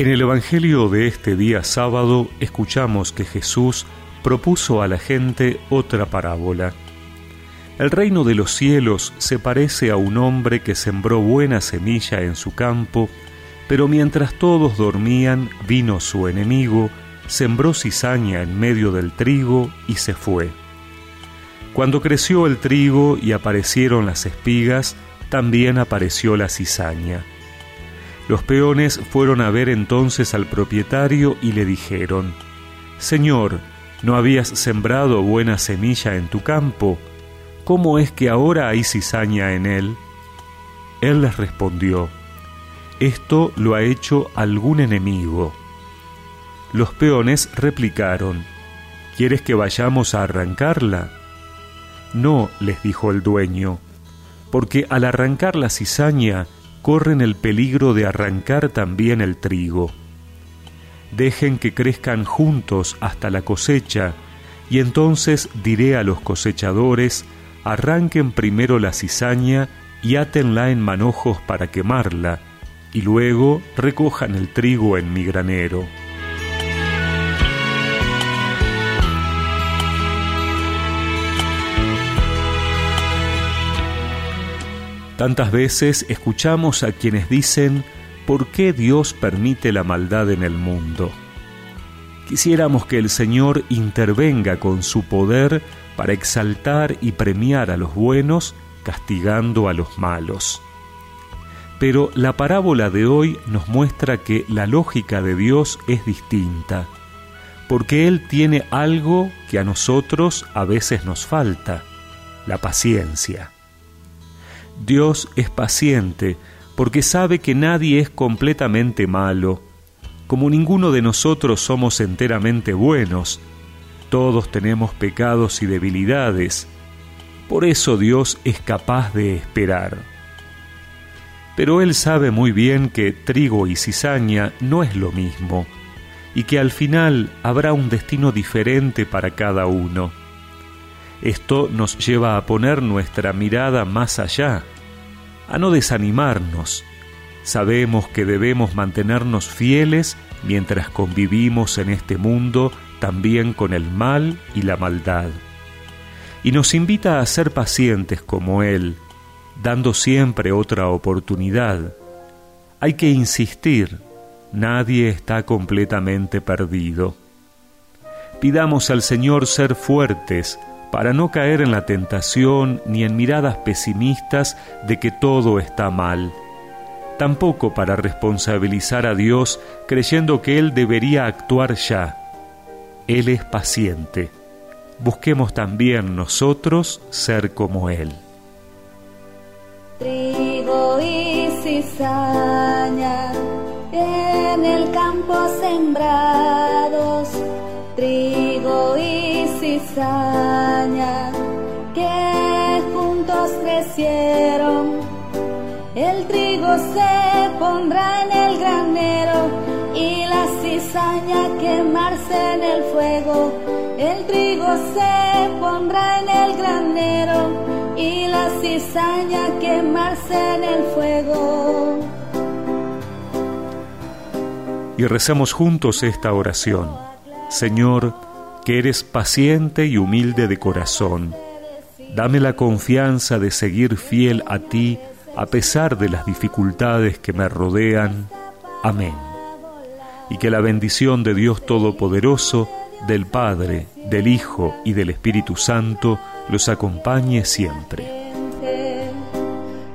En el Evangelio de este día sábado escuchamos que Jesús propuso a la gente otra parábola. El reino de los cielos se parece a un hombre que sembró buena semilla en su campo, pero mientras todos dormían vino su enemigo, sembró cizaña en medio del trigo y se fue. Cuando creció el trigo y aparecieron las espigas, también apareció la cizaña. Los peones fueron a ver entonces al propietario y le dijeron, Señor, ¿no habías sembrado buena semilla en tu campo? ¿Cómo es que ahora hay cizaña en él? Él les respondió, Esto lo ha hecho algún enemigo. Los peones replicaron, ¿Quieres que vayamos a arrancarla? No, les dijo el dueño, porque al arrancar la cizaña corren el peligro de arrancar también el trigo. Dejen que crezcan juntos hasta la cosecha, y entonces diré a los cosechadores, arranquen primero la cizaña y átenla en manojos para quemarla, y luego recojan el trigo en mi granero. Tantas veces escuchamos a quienes dicen, ¿por qué Dios permite la maldad en el mundo? Quisiéramos que el Señor intervenga con su poder para exaltar y premiar a los buenos, castigando a los malos. Pero la parábola de hoy nos muestra que la lógica de Dios es distinta, porque Él tiene algo que a nosotros a veces nos falta, la paciencia. Dios es paciente porque sabe que nadie es completamente malo. Como ninguno de nosotros somos enteramente buenos, todos tenemos pecados y debilidades. Por eso Dios es capaz de esperar. Pero Él sabe muy bien que trigo y cizaña no es lo mismo, y que al final habrá un destino diferente para cada uno. Esto nos lleva a poner nuestra mirada más allá, a no desanimarnos. Sabemos que debemos mantenernos fieles mientras convivimos en este mundo también con el mal y la maldad. Y nos invita a ser pacientes como Él, dando siempre otra oportunidad. Hay que insistir, nadie está completamente perdido. Pidamos al Señor ser fuertes para no caer en la tentación ni en miradas pesimistas de que todo está mal. Tampoco para responsabilizar a Dios creyendo que Él debería actuar ya. Él es paciente. Busquemos también nosotros ser como Él. Trigo y cizaña en el campo sembrados, trigo y cizaña El trigo se pondrá en el granero y la cizaña quemarse en el fuego. El trigo se pondrá en el granero y la cizaña quemarse en el fuego. Y rezamos juntos esta oración. Señor, que eres paciente y humilde de corazón, dame la confianza de seguir fiel a ti a pesar de las dificultades que me rodean. Amén y que la bendición de Dios Todopoderoso, del Padre, del Hijo y del Espíritu Santo los acompañe siempre.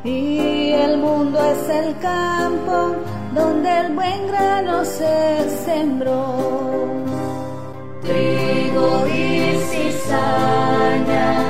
Y el mundo es el campo donde el buen grano se sembró. Trigo y cizaña